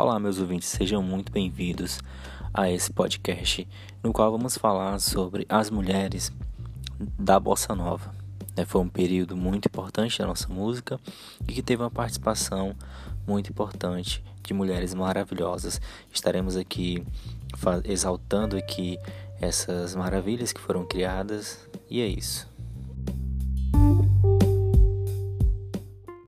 Olá, meus ouvintes, sejam muito bem-vindos a esse podcast no qual vamos falar sobre as mulheres da bossa nova. Né? Foi um período muito importante da nossa música e que teve uma participação muito importante de mulheres maravilhosas. Estaremos aqui exaltando aqui essas maravilhas que foram criadas e é isso.